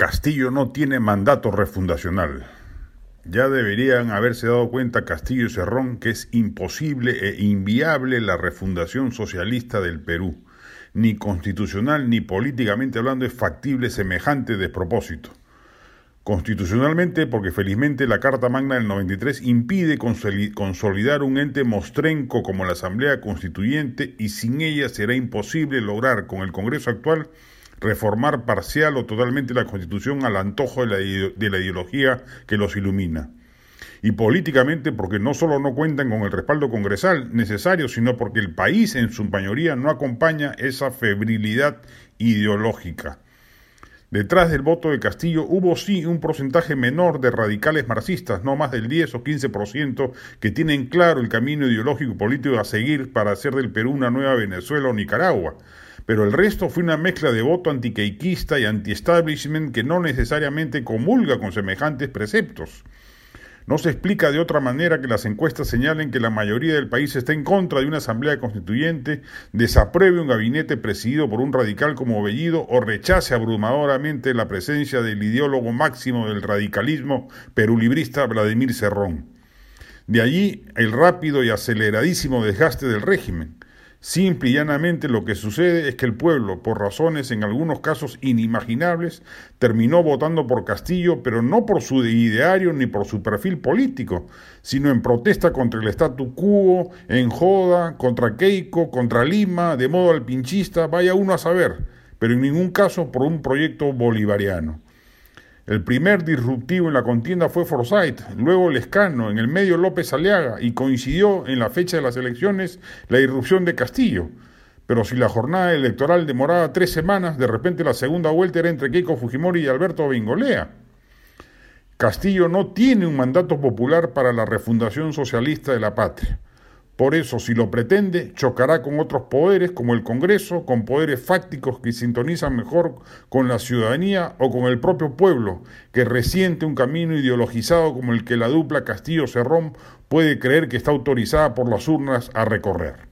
Castillo no tiene mandato refundacional. Ya deberían haberse dado cuenta Castillo y Cerrón que es imposible e inviable la refundación socialista del Perú. Ni constitucional ni políticamente hablando es factible semejante despropósito. Constitucionalmente, porque felizmente la Carta Magna del 93 impide consolidar un ente mostrenco como la Asamblea Constituyente y sin ella será imposible lograr con el Congreso actual reformar parcial o totalmente la Constitución al antojo de la, de la ideología que los ilumina. Y políticamente porque no solo no cuentan con el respaldo congresal necesario, sino porque el país en su mayoría no acompaña esa febrilidad ideológica. Detrás del voto de Castillo hubo sí un porcentaje menor de radicales marxistas, no más del 10 o 15%, que tienen claro el camino ideológico y político a seguir para hacer del Perú una nueva Venezuela o Nicaragua pero el resto fue una mezcla de voto antiqueiquista y anti-establishment que no necesariamente comulga con semejantes preceptos. No se explica de otra manera que las encuestas señalen que la mayoría del país está en contra de una asamblea constituyente, desapruebe un gabinete presidido por un radical como Bellido o rechace abrumadoramente la presencia del ideólogo máximo del radicalismo perulibrista Vladimir Cerrón. De allí el rápido y aceleradísimo desgaste del régimen. Simple y llanamente lo que sucede es que el pueblo, por razones en algunos casos inimaginables, terminó votando por Castillo, pero no por su ideario ni por su perfil político, sino en protesta contra el statu quo, en joda, contra Keiko, contra Lima, de modo alpinchista, vaya uno a saber, pero en ningún caso por un proyecto bolivariano. El primer disruptivo en la contienda fue Forsyth, luego Lescano, en el medio López Aliaga, y coincidió en la fecha de las elecciones la irrupción de Castillo. Pero si la jornada electoral demoraba tres semanas, de repente la segunda vuelta era entre Keiko Fujimori y Alberto Bengolea. Castillo no tiene un mandato popular para la refundación socialista de la patria. Por eso, si lo pretende, chocará con otros poderes como el Congreso, con poderes fácticos que sintonizan mejor con la ciudadanía o con el propio pueblo, que resiente un camino ideologizado como el que la dupla Castillo-Cerrón puede creer que está autorizada por las urnas a recorrer.